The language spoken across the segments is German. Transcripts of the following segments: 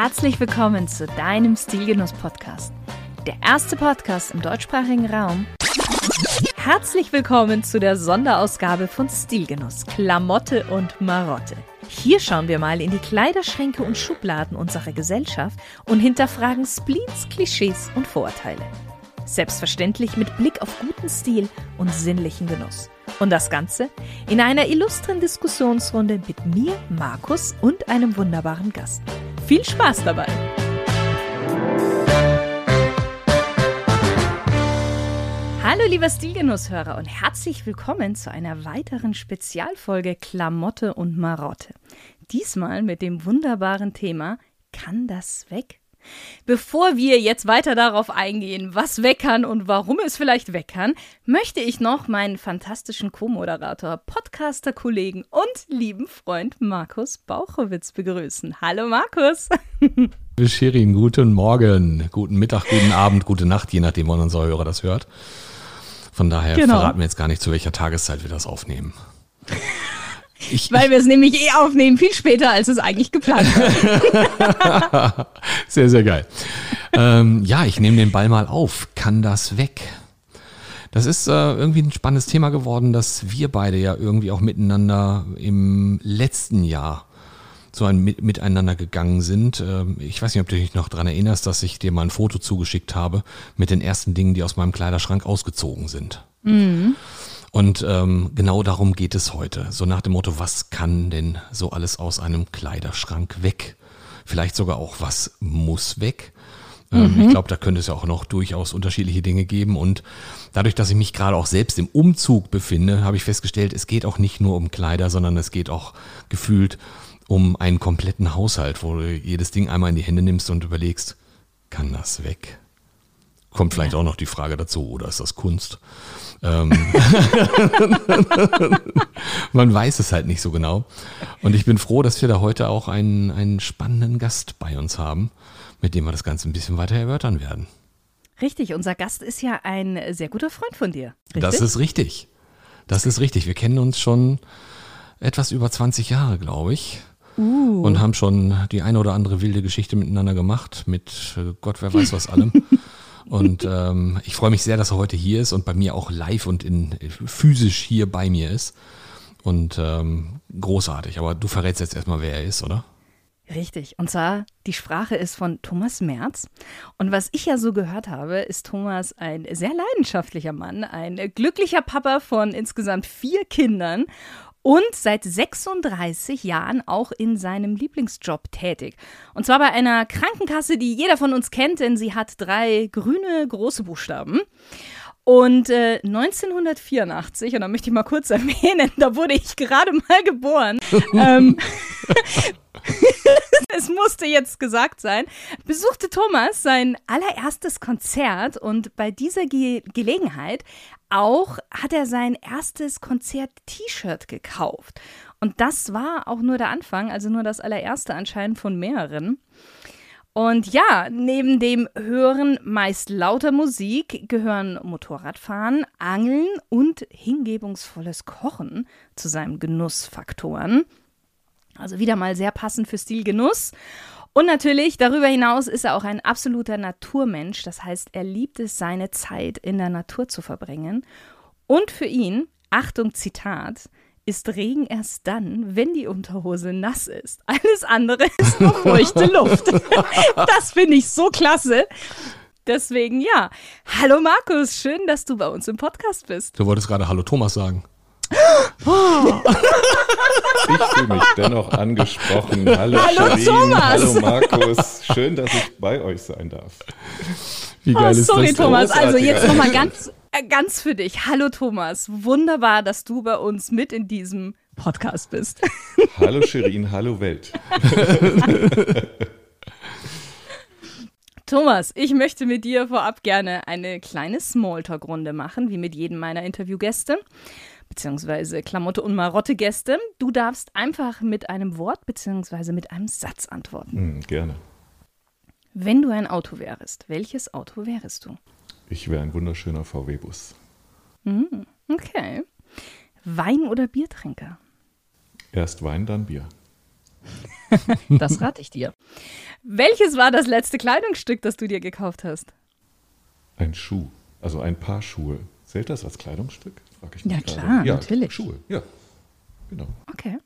Herzlich willkommen zu deinem Stilgenuss-Podcast. Der erste Podcast im deutschsprachigen Raum. Herzlich willkommen zu der Sonderausgabe von Stilgenuss, Klamotte und Marotte. Hier schauen wir mal in die Kleiderschränke und Schubladen unserer Gesellschaft und hinterfragen Spleens, Klischees und Vorurteile. Selbstverständlich mit Blick auf guten Stil und sinnlichen Genuss. Und das Ganze in einer illustren Diskussionsrunde mit mir, Markus und einem wunderbaren Gast. Viel Spaß dabei! Hallo lieber Stilgenusshörer und herzlich willkommen zu einer weiteren Spezialfolge Klamotte und Marotte. Diesmal mit dem wunderbaren Thema Kann das weg? Bevor wir jetzt weiter darauf eingehen, was weg kann und warum es vielleicht weg kann, möchte ich noch meinen fantastischen Co-Moderator, Podcaster-Kollegen und lieben Freund Markus Bauchowitz begrüßen. Hallo Markus. Shirin, guten Morgen, guten Mittag, guten Abend, gute Nacht, je nachdem, wann unser Hörer das hört. Von daher genau. verraten wir jetzt gar nicht, zu welcher Tageszeit wir das aufnehmen. Ich, Weil wir es nämlich eh aufnehmen, viel später, als es eigentlich geplant war. sehr, sehr geil. ähm, ja, ich nehme den Ball mal auf. Kann das weg? Das ist äh, irgendwie ein spannendes Thema geworden, dass wir beide ja irgendwie auch miteinander im letzten Jahr so ein Mit Miteinander gegangen sind. Ähm, ich weiß nicht, ob du dich noch daran erinnerst, dass ich dir mal ein Foto zugeschickt habe mit den ersten Dingen, die aus meinem Kleiderschrank ausgezogen sind. Mhm. Und ähm, genau darum geht es heute. So nach dem Motto, was kann denn so alles aus einem Kleiderschrank weg? Vielleicht sogar auch, was muss weg? Ähm, mhm. Ich glaube, da könnte es ja auch noch durchaus unterschiedliche Dinge geben. Und dadurch, dass ich mich gerade auch selbst im Umzug befinde, habe ich festgestellt, es geht auch nicht nur um Kleider, sondern es geht auch gefühlt um einen kompletten Haushalt, wo du jedes Ding einmal in die Hände nimmst und überlegst, kann das weg? Kommt vielleicht ja. auch noch die Frage dazu, oder ist das Kunst? Ähm Man weiß es halt nicht so genau. Und ich bin froh, dass wir da heute auch einen, einen spannenden Gast bei uns haben, mit dem wir das Ganze ein bisschen weiter erörtern werden. Richtig, unser Gast ist ja ein sehr guter Freund von dir. Richtig? Das ist richtig. Das ist richtig. Wir kennen uns schon etwas über 20 Jahre, glaube ich. Uh. Und haben schon die eine oder andere wilde Geschichte miteinander gemacht, mit äh, Gott, wer weiß was allem. Und ähm, ich freue mich sehr, dass er heute hier ist und bei mir auch live und in, physisch hier bei mir ist. Und ähm, großartig. Aber du verrätst jetzt erstmal, wer er ist, oder? Richtig. Und zwar, die Sprache ist von Thomas Merz. Und was ich ja so gehört habe, ist Thomas ein sehr leidenschaftlicher Mann, ein glücklicher Papa von insgesamt vier Kindern und seit 36 Jahren auch in seinem Lieblingsjob tätig. Und zwar bei einer Krankenkasse, die jeder von uns kennt, denn sie hat drei grüne große Buchstaben. Und äh, 1984, und da möchte ich mal kurz erwähnen, da wurde ich gerade mal geboren, ähm, es musste jetzt gesagt sein, besuchte Thomas sein allererstes Konzert und bei dieser Ge Gelegenheit auch hat er sein erstes Konzert-T-Shirt gekauft. Und das war auch nur der Anfang, also nur das allererste anscheinend von mehreren. Und ja, neben dem Hören meist lauter Musik gehören Motorradfahren, Angeln und hingebungsvolles Kochen zu seinen Genussfaktoren. Also wieder mal sehr passend für Stilgenuss. Und natürlich, darüber hinaus ist er auch ein absoluter Naturmensch. Das heißt, er liebt es, seine Zeit in der Natur zu verbringen. Und für ihn, Achtung, Zitat, ist Regen erst dann, wenn die Unterhose nass ist. Alles andere ist nur feuchte Luft. das finde ich so klasse. Deswegen ja. Hallo Markus, schön, dass du bei uns im Podcast bist. Du wolltest gerade Hallo Thomas sagen. Ich fühle mich dennoch angesprochen. Hallo, hallo Thomas. Hallo Markus. Schön, dass ich bei euch sein darf. Wie geil oh, ist sorry, das? Sorry, Thomas. Also jetzt nochmal ganz, ganz für dich. Hallo, Thomas. Wunderbar, dass du bei uns mit in diesem Podcast bist. Hallo, Shirin. Hallo, Welt. Thomas, ich möchte mit dir vorab gerne eine kleine Smalltalk-Runde machen, wie mit jedem meiner Interviewgäste beziehungsweise Klamotte und Marotte-Gäste. Du darfst einfach mit einem Wort beziehungsweise mit einem Satz antworten. Mm, gerne. Wenn du ein Auto wärst, welches Auto wärst du? Ich wäre ein wunderschöner VW-Bus. Mm, okay. Wein oder Biertrinker? Erst Wein, dann Bier. das rate ich dir. Welches war das letzte Kleidungsstück, das du dir gekauft hast? Ein Schuh, also ein Paar Schuhe. Zählt das als Kleidungsstück? Frag ich mich ja, gerade. klar, ja, natürlich. Schuhe, ja. Genau. Okay.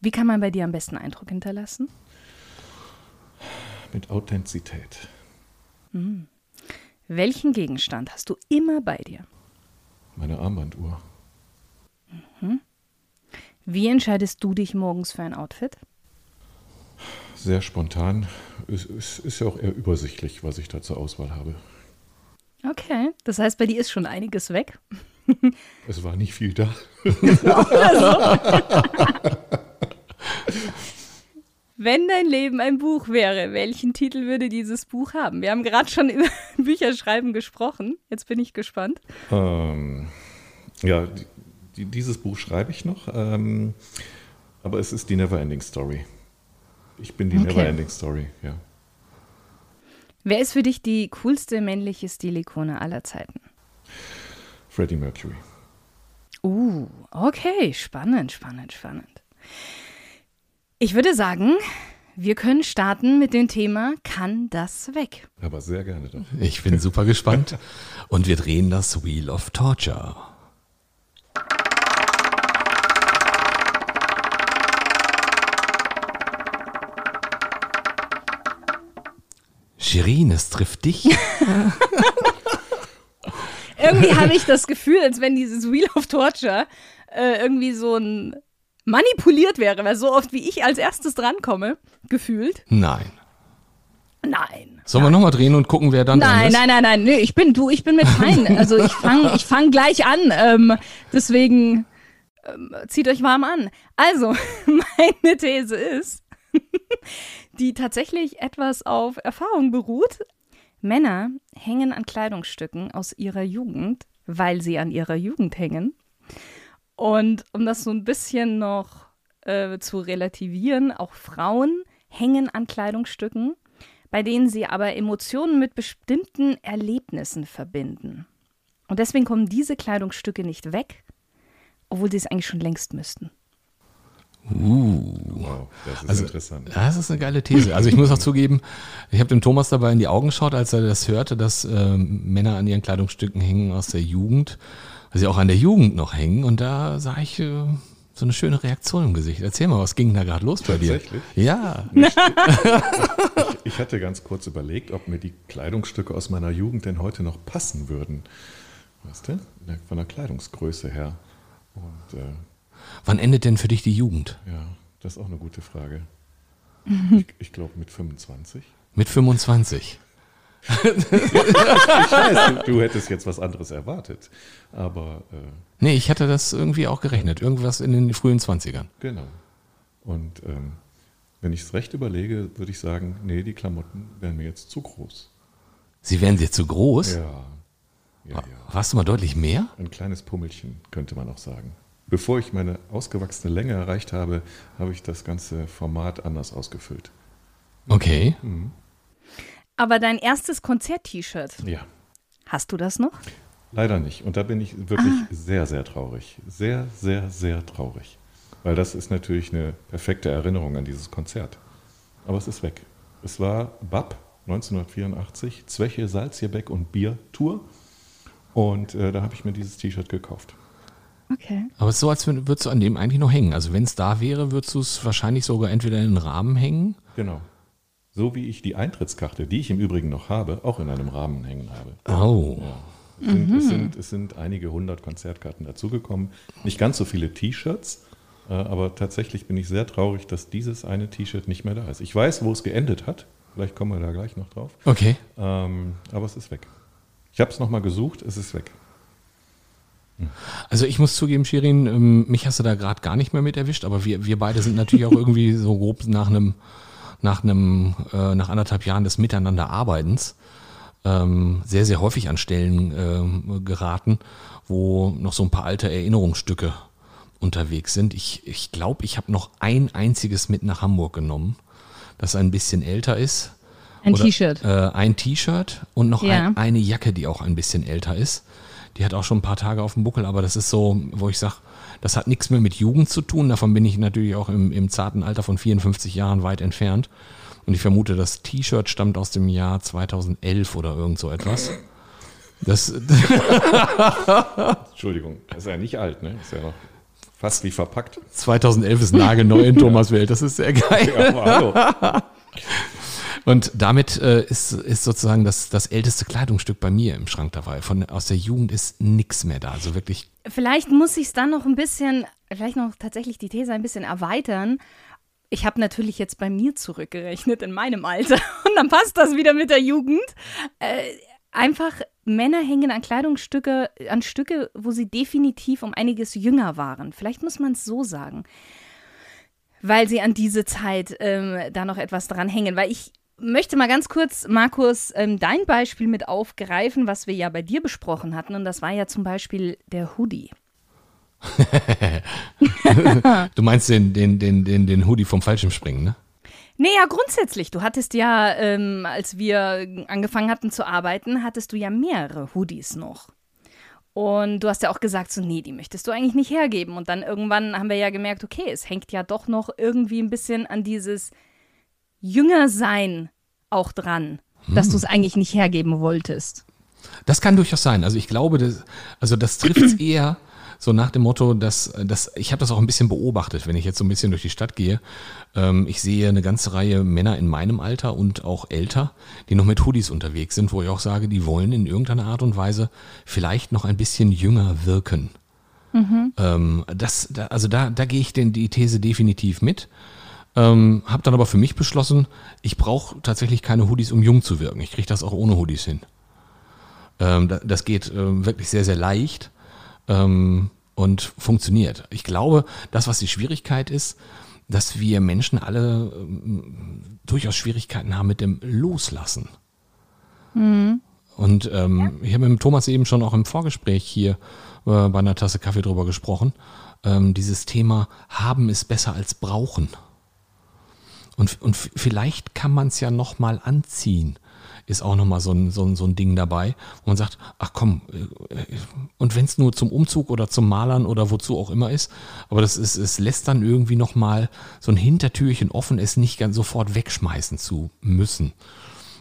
Wie kann man bei dir am besten Eindruck hinterlassen? Mit Authentizität. Hm. Welchen Gegenstand hast du immer bei dir? Meine Armbanduhr. Mhm. Wie entscheidest du dich morgens für ein Outfit? Sehr spontan. Es, es ist ja auch eher übersichtlich, was ich da zur Auswahl habe. Okay, das heißt, bei dir ist schon einiges weg. Es war nicht viel da. Wenn dein Leben ein Buch wäre, welchen Titel würde dieses Buch haben? Wir haben gerade schon über Bücherschreiben gesprochen. Jetzt bin ich gespannt. Ähm, ja, die, dieses Buch schreibe ich noch, ähm, aber es ist die Neverending Story. Ich bin die okay. Neverending Story, ja. Wer ist für dich die coolste männliche Stilikone aller Zeiten? Freddie Mercury. Uh, okay, spannend, spannend, spannend. Ich würde sagen, wir können starten mit dem Thema Kann das weg? Aber sehr gerne doch. Ich bin super gespannt. Und wir drehen das Wheel of Torture. Shirin, es trifft dich. irgendwie habe ich das Gefühl, als wenn dieses Wheel of Torture äh, irgendwie so ein manipuliert wäre, weil so oft wie ich als erstes drankomme, gefühlt. Nein. Nein. Sollen wir nochmal drehen und gucken, wer dann Nein, nein, nein, nein. Nee, ich bin, du, ich bin mit fein. Also ich fange ich fang gleich an. Ähm, deswegen ähm, zieht euch warm an. Also, meine These ist, die tatsächlich etwas auf Erfahrung beruht. Männer hängen an Kleidungsstücken aus ihrer Jugend, weil sie an ihrer Jugend hängen. Und um das so ein bisschen noch äh, zu relativieren, auch Frauen hängen an Kleidungsstücken, bei denen sie aber Emotionen mit bestimmten Erlebnissen verbinden. Und deswegen kommen diese Kleidungsstücke nicht weg, obwohl sie es eigentlich schon längst müssten. Uh. Wow, das ist also, interessant. Das ist eine geile These. Also ich muss auch zugeben, ich habe dem Thomas dabei in die Augen geschaut, als er das hörte, dass äh, Männer an ihren Kleidungsstücken hängen aus der Jugend, weil sie auch an der Jugend noch hängen. Und da sah ich äh, so eine schöne Reaktion im Gesicht. Erzähl mal, was ging da gerade los bei dir? Tatsächlich? Ja. Ich, ich, hatte ganz kurz überlegt, ob mir die Kleidungsstücke aus meiner Jugend denn heute noch passen würden. Weißt du? Von der Kleidungsgröße her. Und äh, Wann endet denn für dich die Jugend? Ja, das ist auch eine gute Frage. Ich, ich glaube mit 25. Mit 25. ich weiß, du, du, hättest jetzt was anderes erwartet. Aber. Äh, nee, ich hatte das irgendwie auch gerechnet. Irgendwas in den frühen 20ern. Genau. Und ähm, wenn ich es recht überlege, würde ich sagen, nee, die Klamotten wären mir jetzt zu groß. Sie wären dir zu groß? Ja. ja, ja. Warst du mal deutlich mehr? Ein kleines Pummelchen, könnte man auch sagen bevor ich meine ausgewachsene Länge erreicht habe, habe ich das ganze Format anders ausgefüllt. Okay. Mhm. Aber dein erstes Konzert-T-Shirt. Ja. Hast du das noch? Leider nicht. Und da bin ich wirklich ah. sehr, sehr traurig. Sehr, sehr, sehr traurig. Weil das ist natürlich eine perfekte Erinnerung an dieses Konzert. Aber es ist weg. Es war BAP 1984, Zweche, Salzierbeck und Bier Tour. Und äh, da habe ich mir dieses T-Shirt gekauft. Okay. Aber es ist so, als würdest du an dem eigentlich noch hängen. Also wenn es da wäre, würdest du es wahrscheinlich sogar entweder in einen Rahmen hängen. Genau. So wie ich die Eintrittskarte, die ich im Übrigen noch habe, auch in einem Rahmen hängen habe. Oh. Ja. Es, sind, mhm. es, sind, es sind einige hundert Konzertkarten dazugekommen. Nicht ganz so viele T-Shirts, äh, aber tatsächlich bin ich sehr traurig, dass dieses eine T-Shirt nicht mehr da ist. Ich weiß, wo es geendet hat. Vielleicht kommen wir da gleich noch drauf. Okay. Ähm, aber es ist weg. Ich habe es nochmal gesucht, es ist weg. Also ich muss zugeben, Shirin, ähm, mich hast du da gerade gar nicht mehr mit erwischt, aber wir, wir beide sind natürlich auch irgendwie so grob nach einem, nach einem, äh, nach anderthalb Jahren des Miteinanderarbeitens ähm, sehr, sehr häufig an Stellen ähm, geraten, wo noch so ein paar alte Erinnerungsstücke unterwegs sind. Ich glaube, ich, glaub, ich habe noch ein einziges mit nach Hamburg genommen, das ein bisschen älter ist. Ein T-Shirt. Äh, ein T-Shirt und noch ja. ein, eine Jacke, die auch ein bisschen älter ist. Die hat auch schon ein paar Tage auf dem Buckel, aber das ist so, wo ich sage, Das hat nichts mehr mit Jugend zu tun. Davon bin ich natürlich auch im, im zarten Alter von 54 Jahren weit entfernt. Und ich vermute, das T-Shirt stammt aus dem Jahr 2011 oder irgend so etwas. Das, Entschuldigung, das ist ja nicht alt, ne? Das ist ja noch fast wie verpackt. 2011 ist nagelneu in Thomas Welt. Das ist sehr geil. Ja, aber hallo. Und damit äh, ist, ist sozusagen das, das älteste Kleidungsstück bei mir im Schrank dabei. Von, aus der Jugend ist nichts mehr da. Also wirklich. Vielleicht muss ich es dann noch ein bisschen, vielleicht noch tatsächlich die These ein bisschen erweitern. Ich habe natürlich jetzt bei mir zurückgerechnet in meinem Alter und dann passt das wieder mit der Jugend. Äh, einfach Männer hängen an Kleidungsstücke, an Stücke, wo sie definitiv um einiges jünger waren. Vielleicht muss man es so sagen. Weil sie an diese Zeit ähm, da noch etwas dran hängen. Weil ich möchte mal ganz kurz, Markus, ähm, dein Beispiel mit aufgreifen, was wir ja bei dir besprochen hatten. Und das war ja zum Beispiel der Hoodie. du meinst den, den, den, den, den Hoodie vom Fallschirmspringen, ne? Nee, ja, grundsätzlich. Du hattest ja, ähm, als wir angefangen hatten zu arbeiten, hattest du ja mehrere Hoodies noch. Und du hast ja auch gesagt, so, nee, die möchtest du eigentlich nicht hergeben. Und dann irgendwann haben wir ja gemerkt, okay, es hängt ja doch noch irgendwie ein bisschen an dieses Jüngersein auch dran, hm. dass du es eigentlich nicht hergeben wolltest. Das kann durchaus sein. Also ich glaube, das, also das trifft es eher so nach dem Motto, dass, dass ich habe das auch ein bisschen beobachtet, wenn ich jetzt so ein bisschen durch die Stadt gehe. Ähm, ich sehe eine ganze Reihe Männer in meinem Alter und auch älter, die noch mit Hoodies unterwegs sind, wo ich auch sage, die wollen in irgendeiner Art und Weise vielleicht noch ein bisschen jünger wirken. Mhm. Ähm, das, da, also da, da gehe ich den, die These definitiv mit. Ähm, habe dann aber für mich beschlossen, ich brauche tatsächlich keine Hoodies, um jung zu wirken. Ich kriege das auch ohne Hoodies hin. Ähm, das geht ähm, wirklich sehr, sehr leicht ähm, und funktioniert. Ich glaube, das, was die Schwierigkeit ist, dass wir Menschen alle ähm, durchaus Schwierigkeiten haben mit dem Loslassen. Mhm. Und ähm, ich habe mit Thomas eben schon auch im Vorgespräch hier äh, bei einer Tasse Kaffee drüber gesprochen. Ähm, dieses Thema haben ist besser als brauchen. Und, und vielleicht kann man es ja nochmal anziehen ist auch nochmal so ein, so, ein, so ein Ding dabei, wo man sagt, ach komm, äh, und wenn es nur zum Umzug oder zum Malern oder wozu auch immer ist, aber das ist, es lässt dann irgendwie nochmal so ein Hintertürchen offen, es nicht ganz sofort wegschmeißen zu müssen.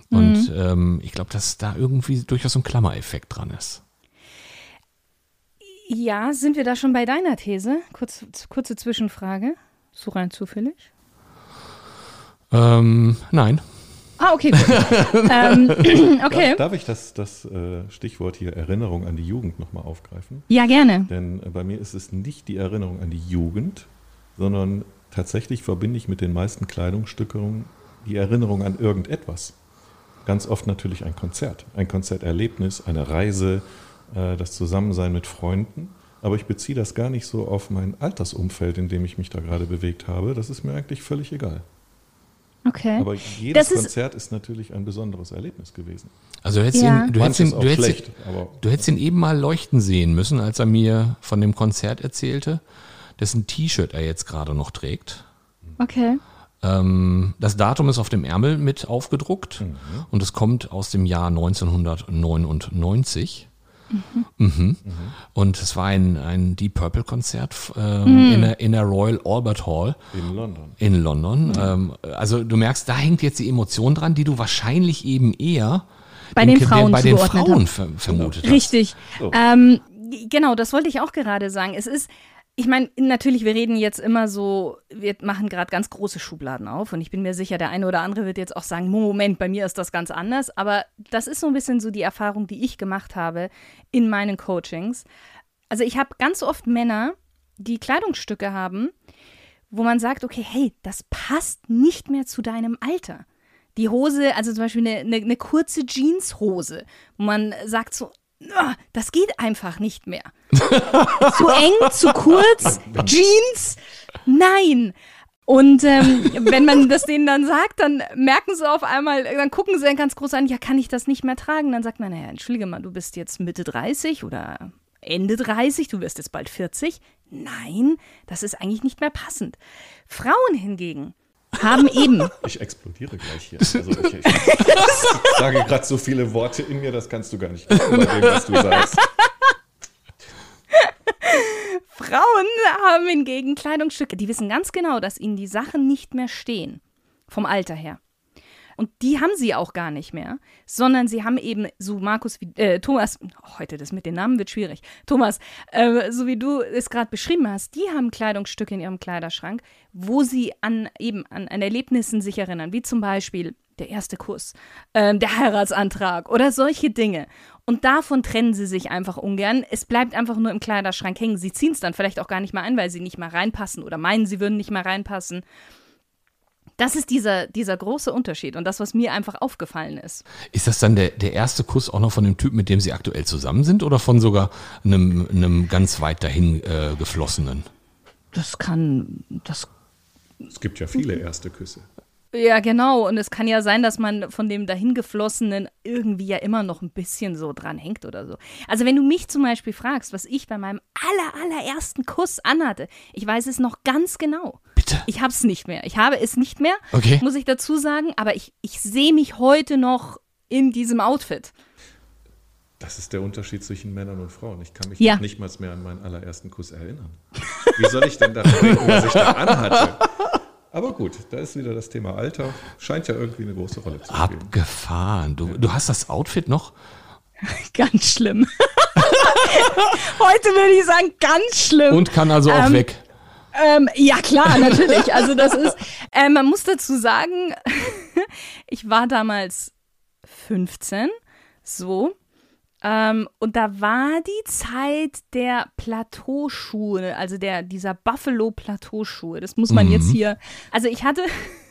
Und mhm. ähm, ich glaube, dass da irgendwie durchaus so ein Klammereffekt dran ist. Ja, sind wir da schon bei deiner These? Kurz, kurze Zwischenfrage. So rein zufällig? Ähm, nein. Ah, okay, ähm, okay. Darf, darf, ich das, das äh, Stichwort hier Erinnerung an die Jugend nochmal aufgreifen? Ja, gerne. Denn äh, bei mir ist es nicht die Erinnerung an die Jugend, sondern tatsächlich verbinde ich mit den meisten Kleidungsstückungen die Erinnerung an irgendetwas. Ganz oft natürlich ein Konzert, ein Konzerterlebnis, eine Reise, äh, das Zusammensein mit Freunden. Aber ich beziehe das gar nicht so auf mein Altersumfeld, in dem ich mich da gerade bewegt habe. Das ist mir eigentlich völlig egal. Okay. Aber jedes das Konzert ist, ist natürlich ein besonderes Erlebnis gewesen. Also du hättest, ja. ihn, du, hättest ihn, du, hättest schlecht, ihn, du hättest ihn eben mal leuchten sehen müssen, als er mir von dem Konzert erzählte, dessen T-Shirt er jetzt gerade noch trägt. Okay. Ähm, das Datum ist auf dem Ärmel mit aufgedruckt mhm. und es kommt aus dem Jahr 1999. Mhm. Mhm. Und es war ein, ein Deep Purple Konzert äh, mhm. in, der, in der Royal Albert Hall. In London. In London. Mhm. Ähm, also du merkst, da hängt jetzt die Emotion dran, die du wahrscheinlich eben eher bei den Frauen, bei den Frauen ver vermutet hast. Richtig. So. Ähm, genau, das wollte ich auch gerade sagen. Es ist ich meine, natürlich, wir reden jetzt immer so, wir machen gerade ganz große Schubladen auf und ich bin mir sicher, der eine oder andere wird jetzt auch sagen, Moment, bei mir ist das ganz anders, aber das ist so ein bisschen so die Erfahrung, die ich gemacht habe in meinen Coachings. Also ich habe ganz oft Männer, die Kleidungsstücke haben, wo man sagt, okay, hey, das passt nicht mehr zu deinem Alter. Die Hose, also zum Beispiel eine, eine, eine kurze Jeanshose, wo man sagt so, das geht einfach nicht mehr. zu eng, zu kurz, Jeans, nein. Und ähm, wenn man das denen dann sagt, dann merken sie auf einmal, dann gucken sie dann ganz groß an, ja, kann ich das nicht mehr tragen? Dann sagt man, naja, entschuldige mal, du bist jetzt Mitte 30 oder Ende 30, du wirst jetzt bald 40. Nein, das ist eigentlich nicht mehr passend. Frauen hingegen, haben eben. Ich explodiere gleich hier. Also ich, ich, ich sage gerade so viele Worte in mir, das kannst du gar nicht bei dem, was du sagst. Frauen haben hingegen Kleidungsstücke, die wissen ganz genau, dass ihnen die Sachen nicht mehr stehen. Vom Alter her. Und die haben sie auch gar nicht mehr, sondern sie haben eben, so Markus, wie, äh, Thomas, heute das mit den Namen wird schwierig. Thomas, äh, so wie du es gerade beschrieben hast, die haben Kleidungsstücke in ihrem Kleiderschrank, wo sie an eben an, an Erlebnissen sich erinnern, wie zum Beispiel der erste Kuss, ähm, der Heiratsantrag oder solche Dinge. Und davon trennen sie sich einfach ungern. Es bleibt einfach nur im Kleiderschrank hängen. Sie ziehen es dann vielleicht auch gar nicht mal ein, weil sie nicht mal reinpassen oder meinen, sie würden nicht mal reinpassen. Das ist dieser, dieser große Unterschied und das, was mir einfach aufgefallen ist. Ist das dann der, der erste Kuss auch noch von dem Typ, mit dem Sie aktuell zusammen sind oder von sogar einem, einem ganz weit dahin äh, geflossenen? Das kann, das. Es gibt ja viele erste Küsse. Ja, genau. Und es kann ja sein, dass man von dem dahingeflossenen irgendwie ja immer noch ein bisschen so dran hängt oder so. Also wenn du mich zum Beispiel fragst, was ich bei meinem aller, allerersten Kuss anhatte, ich weiß es noch ganz genau. Bitte. Ich habe es nicht mehr. Ich habe es nicht mehr, Okay. muss ich dazu sagen. Aber ich, ich sehe mich heute noch in diesem Outfit. Das ist der Unterschied zwischen Männern und Frauen. Ich kann mich Ja. noch nicht mal mehr an meinen allerersten Kuss erinnern. Wie soll ich denn daran denken, was ich da anhatte? Aber gut, da ist wieder das Thema Alter. Scheint ja irgendwie eine große Rolle zu spielen. Abgefahren. Du, du hast das Outfit noch? Ganz schlimm. heute würde ich sagen, ganz schlimm. Und kann also auch Ähm, weg. Ähm, ja, klar, natürlich. Also das ist, äh, man muss dazu sagen, ich war damals 15, so. Ähm, und da war die Zeit der Plateauschuhe, also der, dieser Buffalo-Plateauschuhe. Das muss man jetzt hier. Also ich hatte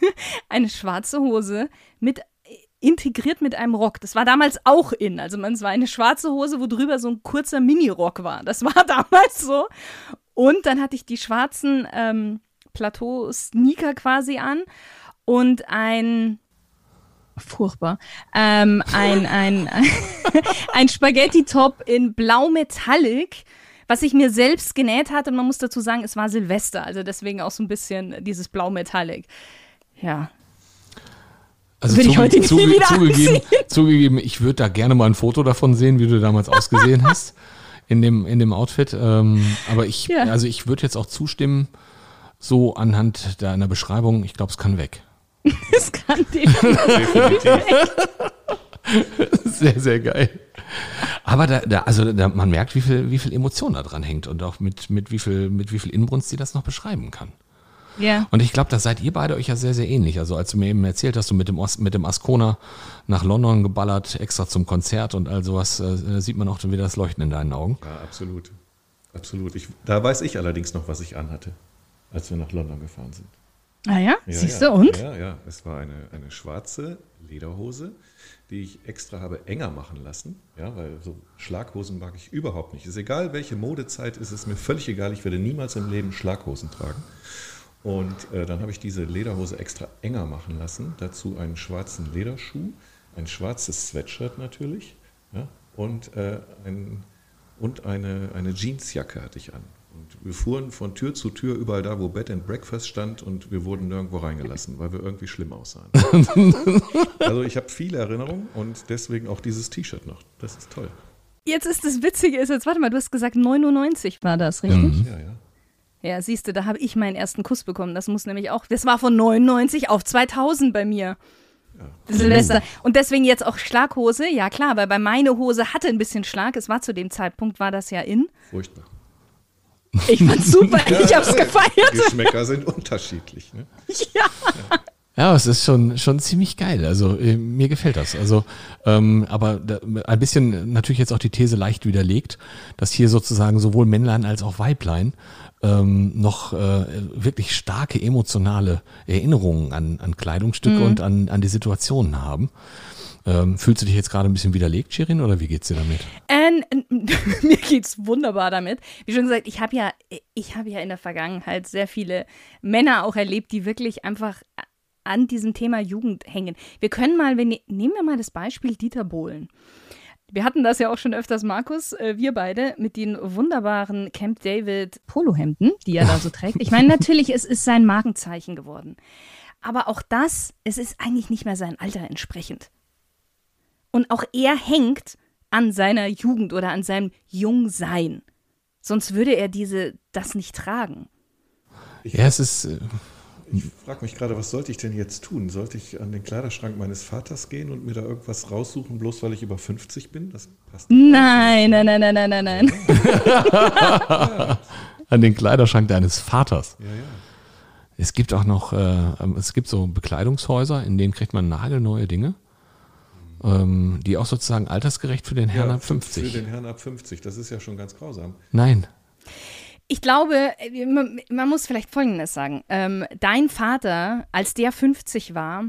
eine schwarze Hose mit integriert mit einem Rock. Das war damals auch in. Also man, es war eine schwarze Hose, wo drüber so ein kurzer Mini-Rock war. Das war damals so. Und dann hatte ich die schwarzen ähm, Plateau-Sneaker quasi an und ein furchtbar ähm, ein ein ein Spaghetti-Top in Blau Metallic, was ich mir selbst genäht hatte. Und man muss dazu sagen, es war Silvester, also deswegen auch so ein bisschen dieses Blau Metallic. Ja, Also will ich heute nie wieder zugegeben, zugegeben, ich würde da gerne mal ein Foto davon sehen, wie du damals ausgesehen hast in dem, in dem Outfit. Ähm, aber ich, Ja. also ich würde jetzt auch zustimmen, so anhand deiner Beschreibung, ich glaube, es kann weg. es kann definitiv. Sehr, sehr geil. Aber da, da, also da, man merkt, wie viel, wie viel Emotion da dran hängt und auch mit, mit, wie viel, mit wie viel Inbrunst sie das noch beschreiben kann. ja. Und ich glaube, da seid ihr beide euch ja sehr, sehr ähnlich. Also als du mir eben erzählt hast, du mit dem, Os mit dem Ascona nach London geballert, extra zum Konzert und all sowas, äh, sieht man auch wieder das Leuchten in deinen Augen. Ja, absolut. Absolut. Ich, da weiß ich allerdings noch, was ich anhatte, als wir nach London gefahren sind. Ah ja, Ja, siehst ja. du und? Ja, ja. Es war eine, eine schwarze Lederhose, die ich extra habe enger machen lassen. Ja, weil so Schlaghosen mag ich überhaupt nicht. Ist egal, welche Modezeit, ist es mir völlig egal. Ich werde niemals im Leben Schlaghosen tragen. Und äh, dann habe ich diese Lederhose extra enger machen lassen. Dazu einen schwarzen Lederschuh, ein schwarzes Sweatshirt natürlich ja, und, äh, ein, und eine, eine Jeansjacke hatte ich an. Und wir fuhren von Tür zu Tür überall da, wo Bed and Breakfast stand und wir wurden nirgendwo reingelassen, weil wir irgendwie schlimm aussahen. also ich habe viele Erinnerungen und deswegen auch dieses T-Shirt noch. Das ist toll. Jetzt ist das Witzige, ist jetzt, warte mal, du hast gesagt 99 war das, richtig? Ja, ja. Ja, siehst du, da habe ich meinen ersten Kuss bekommen. Das muss nämlich auch, das war von 99 auf 2000 bei mir. Silvester. Und deswegen jetzt auch Schlaghose. Ja, klar, weil bei meine Hose hatte ein bisschen Schlag. Es war zu dem Zeitpunkt, war das ja in. Furchtbar. Ich fand's super, ich hab's gefeiert. Geschmäcker sind unterschiedlich. Ne? Ja. Ja, es ist schon, schon ziemlich geil. Also äh, mir gefällt das. Also, ähm, aber da, ein bisschen natürlich jetzt auch die These leicht widerlegt, dass hier sozusagen sowohl Männlein als auch Weiblein ähm, noch äh, wirklich starke emotionale Erinnerungen an, an Kleidungsstücke und an, an die Situationen haben. Ähm, fühlst du dich jetzt gerade ein bisschen widerlegt, Shirin, oder wie geht's dir damit? Ähm, mir geht's wunderbar damit. Wie schon gesagt, ich habe ja, ich habe ja in der Vergangenheit sehr viele Männer auch erlebt, die wirklich einfach an diesem Thema Jugend hängen. Wir können mal, wenn, nehmen wir mal das Beispiel Dieter Bohlen. Wir hatten das ja auch schon öfters, Markus, äh, wir beide, mit den wunderbaren Camp David Polohemden, die er da so trägt. Ich meine, natürlich, es ist sein Markenzeichen geworden. Aber auch das, es ist eigentlich nicht mehr sein Alter entsprechend. Und auch er hängt an seiner Jugend oder an seinem Jungsein. Sonst würde er diese das nicht tragen. Ja, es ist. äh, Ich frage mich gerade, was sollte ich denn jetzt tun? Sollte ich an den Kleiderschrank meines Vaters gehen und mir da irgendwas raussuchen, bloß weil ich über 50 bin? Das passt. Nein, nein, nein, nein, nein, nein, nein. An den Kleiderschrank deines Vaters. Ja, ja. Es gibt auch noch, äh, es gibt so Bekleidungshäuser, in denen kriegt man nagelneue Dinge, ähm, die auch sozusagen altersgerecht für den Herrn ja, ab 50. Für den Herrn ab 50. Das ist ja schon ganz grausam. Nein. Ich glaube, man, man muss vielleicht Folgendes sagen. Ähm, dein Vater, als der 50 war,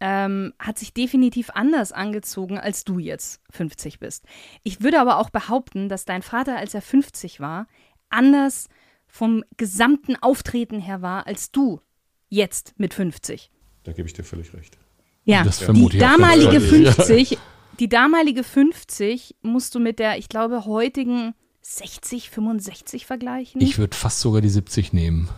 ähm, hat sich definitiv anders angezogen, als du jetzt 50 bist. Ich würde aber auch behaupten, dass dein Vater, als er 50 war, anders vom gesamten Auftreten her war, als du jetzt mit 50. Da gebe ich dir völlig recht. Ja, Das die vermute ich auch damalige ganz ehrlich. 50, die damalige 50 musst du mit der, ich glaube, heutigen 60, 65 vergleichen. Ich würde fast sogar die 70 nehmen.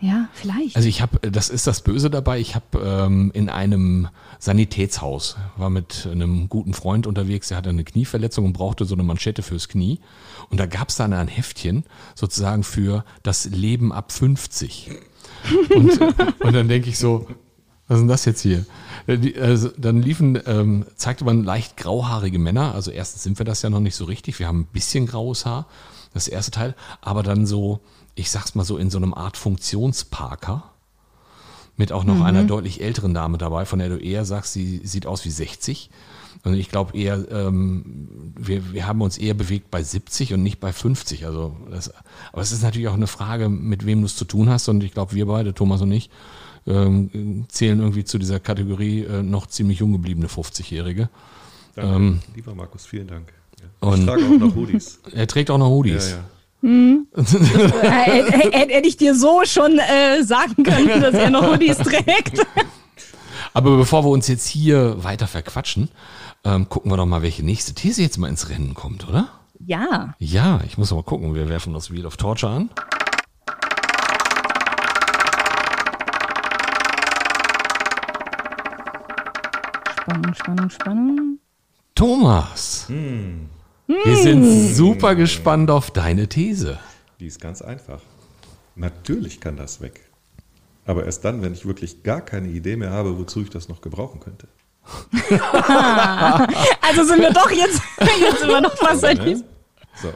ja, vielleicht. Also ich habe, das ist das Böse dabei, ich habe ähm, in einem Sanitätshaus, war mit einem guten Freund unterwegs, der hatte eine Knieverletzung und brauchte so eine Manschette fürs Knie. Und da gab es dann ein Heftchen sozusagen für das Leben ab 50. Und, und dann denke ich so, was ist denn das jetzt hier? Äh, Also dann liefen, ähm, zeigte man leicht grauhaarige Männer. Also erstens sind wir das ja noch nicht so richtig. Wir haben ein bisschen graues Haar, das erste Teil. Aber dann so, ich sag's mal so, in so einem Art Funktionsparker. Mit auch noch einer deutlich älteren Dame dabei, von der du eher sagst, sie sieht aus wie 60. Und ich glaube eher, ähm, wir, wir haben uns eher bewegt bei 70 und nicht bei 50. Also das, aber es ist natürlich auch eine Frage, mit wem du es zu tun hast. Und ich glaube, wir beide, Thomas und ich, ähm, zählen irgendwie zu dieser Kategorie äh, noch ziemlich jung gebliebene 50-Jährige. Danke. Lieber Markus, vielen Dank. Ja. Ähm, Und- ich trage auch noch Hoodies. Er trägt auch noch ja, Hoodies. ja. Hätte ich dir so schon äh, sagen können, dass er noch Hoodies trägt. Aber bevor wir uns jetzt hier weiter verquatschen, ähm, gucken wir doch mal, welche nächste These jetzt mal ins Rennen kommt, oder? Ja. Ja, ich muss mal gucken. Wir werfen das Wheel of Torture an. Spannung, Spannung, Spannung. Thomas, wir sind super gespannt auf deine These. Die ist ganz einfach. Natürlich kann das weg. Aber erst dann, wenn ich wirklich gar keine Idee mehr habe, wozu ich das noch gebrauchen könnte. Also sind wir doch jetzt, jetzt immer noch was Ne? So.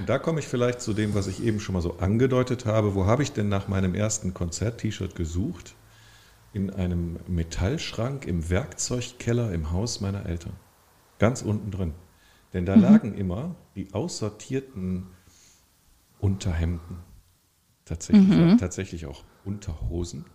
Und da komme ich vielleicht zu dem, was ich eben schon mal so angedeutet habe. Wo habe ich denn nach meinem ersten Konzert-T-Shirt gesucht? In einem Metallschrank im Werkzeugkeller im Haus meiner Eltern. Ganz unten drin. Denn da lagen immer die aussortierten Unterhemden, tatsächlich, tatsächlich auch Unterhosen,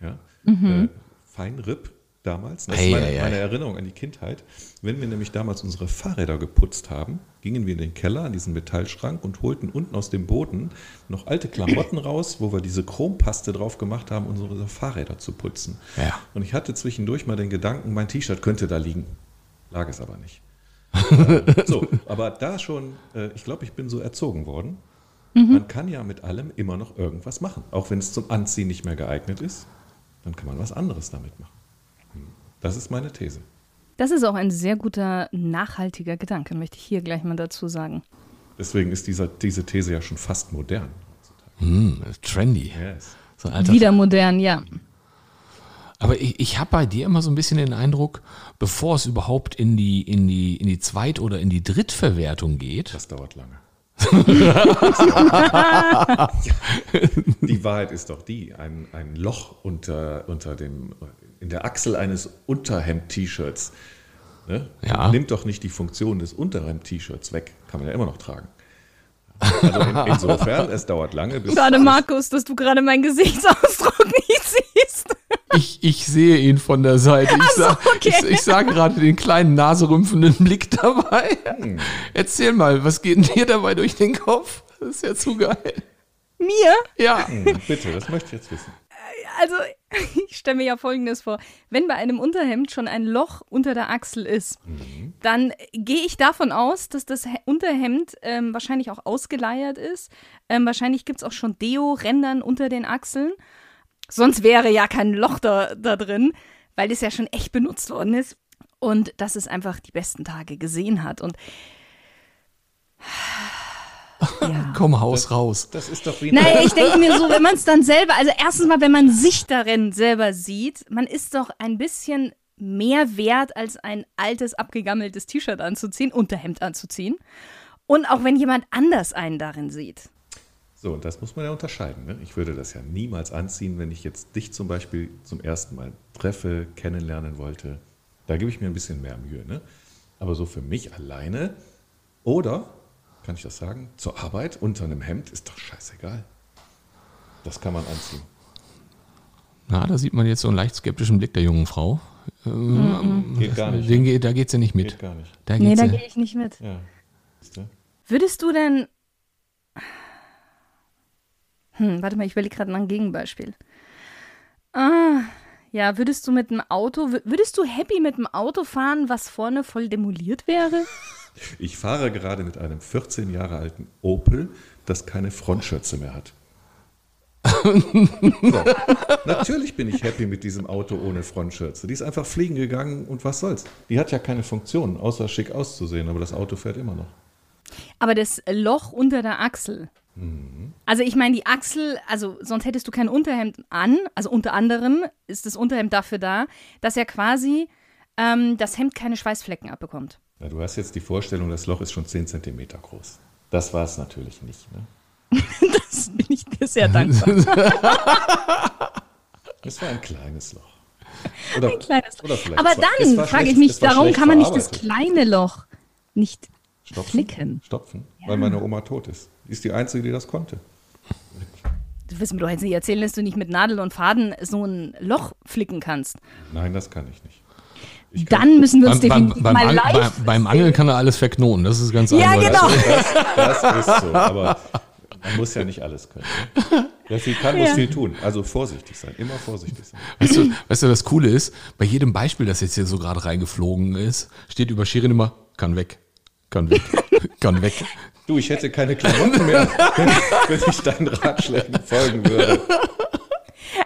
ja, äh, Feinripp damals. Das ist Ei, meine, ei, ei. meine Erinnerung an die Kindheit. Wenn wir nämlich damals unsere Fahrräder geputzt haben, gingen wir in den Keller, an diesen Metallschrank und holten unten aus dem Boden noch alte Klamotten raus, wo wir diese Chrompaste drauf gemacht haben, unsere Fahrräder zu putzen. Ja. Und ich hatte zwischendurch mal den Gedanken, mein T-Shirt könnte da liegen. Lag es aber nicht. So, aber da schon, äh, ich glaube, ich bin so erzogen worden. Man kann ja mit allem immer noch irgendwas machen. Auch wenn es zum Anziehen nicht mehr geeignet ist, dann kann man was anderes damit machen. Das ist meine These. Das ist auch ein sehr guter, nachhaltiger Gedanke, möchte ich hier gleich mal dazu sagen. Deswegen ist dieser, diese These ja schon fast modern. Hm, trendy. Yes. So Wieder modern, ja. Aber ich, ich habe bei dir immer so ein bisschen den Eindruck, bevor es überhaupt in die, in die, in die Zweit- oder in die Drittverwertung geht, Das dauert lange. die Wahrheit ist doch die, ein, ein Loch unter, unter dem, in der Achsel eines Unterhemd-T-Shirts ne, Ja. nimmt doch nicht die Funktion des Unterhemd-T-Shirts weg. Kann man ja immer noch tragen. Also in, insofern, es dauert lange, bis... Schade, bis- Markus, dass du gerade meinen Gesichtsausdruck nicht siehst. ich, ich sehe ihn von der Seite. Ich, so, sah, okay. ich, ich sah gerade den kleinen naserümpfenden Blick dabei. Hm. Erzähl mal, was geht denn dir dabei durch den Kopf? Das ist ja zu geil. Mir? Ja. Hm, bitte, das möchte ich jetzt wissen. Also, ich stelle mir ja Folgendes vor. Wenn bei einem Unterhemd schon ein Loch unter der Achsel ist, dann gehe ich davon aus, dass das He- Unterhemd ähm, wahrscheinlich auch ausgeleiert ist. Ähm, wahrscheinlich gibt es auch schon Deo-Rändern unter den Achseln. Sonst wäre ja kein Loch da, da drin, weil es ja schon echt benutzt worden ist. Und dass es einfach die besten Tage gesehen hat. Und ja. Komm, Haus raus. Das ist doch wie Naja, ich denke mir so, wenn man es dann selber, also erstens mal, wenn man sich darin selber sieht, man ist doch ein bisschen mehr wert, als ein altes, abgegammeltes T-Shirt anzuziehen, Unterhemd anzuziehen. Und auch wenn jemand anders einen darin sieht. So, und das muss man ja unterscheiden. Ne? Ich würde das ja niemals anziehen, wenn ich jetzt dich zum Beispiel zum ersten Mal treffe, kennenlernen wollte. Da gebe ich mir ein bisschen mehr Mühe. Ne? Aber so für mich alleine oder, kann ich das sagen, zur Arbeit unter einem Hemd ist doch scheißegal. Das kann man anziehen. Na, da sieht man jetzt so einen leicht skeptischen Blick der jungen Frau. Ähm, Geht gar nicht. Den, da geht sie nicht mit. Geht gar nicht. Da Nee, da sie. gehe ich nicht mit. Ja. Würdest du denn. Hm, warte mal, ich überlege gerade nach einem Gegenbeispiel. Ah, ja, würdest du mit dem Auto, wür- würdest du happy mit dem Auto fahren, was vorne voll demoliert wäre? Ich fahre gerade mit einem 14 Jahre alten Opel, das keine Frontschürze mehr hat. so. Natürlich bin ich happy mit diesem Auto ohne Frontschürze. Die ist einfach fliegen gegangen und was soll's. Die hat ja keine Funktion, außer schick auszusehen, aber das Auto fährt immer noch. Aber das Loch unter der Achsel. Also ich meine, die Achsel, also sonst hättest du kein Unterhemd an. Also unter anderem ist das Unterhemd dafür da, dass er quasi ähm, das Hemd keine Schweißflecken abbekommt. Ja, du hast jetzt die Vorstellung, das Loch ist schon 10 cm groß. Das war es natürlich nicht. Ne? Das bin ich dir sehr dankbar. Es war ein kleines Loch. Oder, Ein kleines vielleicht Aber dann war frage ich mich, warum kann man nicht das kleine Loch nicht Stopfen? flicken? Stopfen, weil meine Oma tot ist. Ist die Einzige, die das konnte. Du wirst mir doch jetzt nicht erzählen, dass du nicht mit Nadel und Faden so ein Loch flicken kannst. Nein, das kann ich nicht. Ich kann, Dann müssen wir uns Beim, beim, definitiv beim, mal live. beim, beim Angeln kann er alles verknoten, das ist ganz Ja, eindeutig. genau. das, das ist so, aber man muss ja nicht alles können. Ne? Wer viel kann, muss Ja. viel tun. Also vorsichtig sein, immer vorsichtig sein. Weißt du, weißt du, das Coole ist, bei jedem Beispiel, das jetzt hier so gerade reingeflogen ist, steht über Shirin immer, kann weg, kann weg, kann weg. Du, ich hätte keine Klamotten mehr, wenn, wenn ich deinen Ratschlägen folgen würde.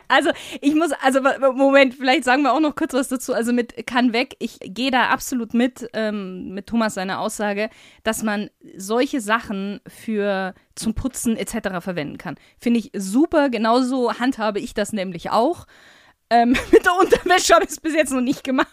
Also ich muss, also Moment, vielleicht sagen wir auch noch kurz was dazu. Also mit kann weg, ich gehe da absolut mit, ähm, mit Thomas seiner Aussage, dass man solche Sachen für zum Putzen etc. verwenden kann. Finde ich super, genauso handhabe ich das nämlich auch. Ähm, mit der Unterwäsche habe ich es bis jetzt noch nicht gemacht.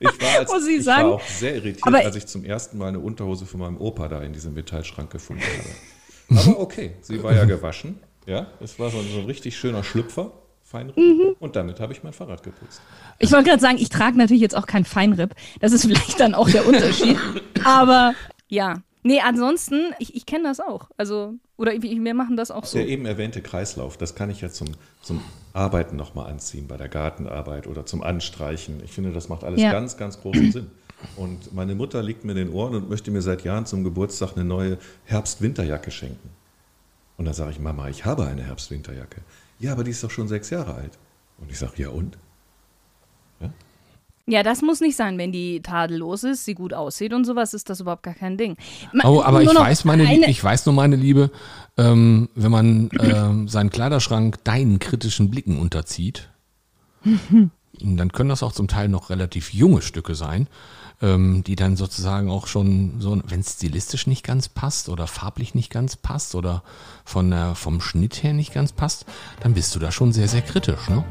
Ich war, als, Muss ich ich sagen. war auch sehr irritiert, Aber- als ich zum ersten Mal eine Unterhose von meinem Opa da in diesem Metallschrank gefunden habe. Aber okay, sie war ja gewaschen. Ja, es war so ein, so ein richtig schöner Schlüpfer, Feinripp. Mhm. Und damit habe ich mein Fahrrad geputzt. Ich wollte gerade sagen, ich trage natürlich jetzt auch kein Feinripp. Das ist vielleicht dann auch der Unterschied. Aber ja. Nee, ansonsten, ich, ich kenne das auch. Also, oder wir machen das auch so. Der eben erwähnte Kreislauf, das kann ich ja zum, zum Arbeiten nochmal anziehen, bei der Gartenarbeit oder zum Anstreichen. Ich finde, das macht alles Ja. ganz, ganz großen Sinn. Und meine Mutter liegt mir in den Ohren und möchte mir seit Jahren zum Geburtstag eine neue Herbst-Winterjacke schenken. Und dann sage ich, Mama, ich habe eine Herbst-Winterjacke. Ja, aber die ist doch schon sechs Jahre alt. Und ich sage, ja und? Ja, das muss nicht sein, wenn die tadellos ist, sie gut aussieht und sowas, ist das überhaupt gar kein Ding. Ma- Oh, aber ich weiß, meine, eine- ich weiß nur, meine Liebe, ähm, wenn man ähm, seinen Kleiderschrank deinen kritischen Blicken unterzieht, dann können das auch zum Teil noch relativ junge Stücke sein, ähm, die dann sozusagen auch schon so, wenn es stilistisch nicht ganz passt oder farblich nicht ganz passt oder von der, vom Schnitt her nicht ganz passt, dann bist du da schon sehr, sehr kritisch, ne?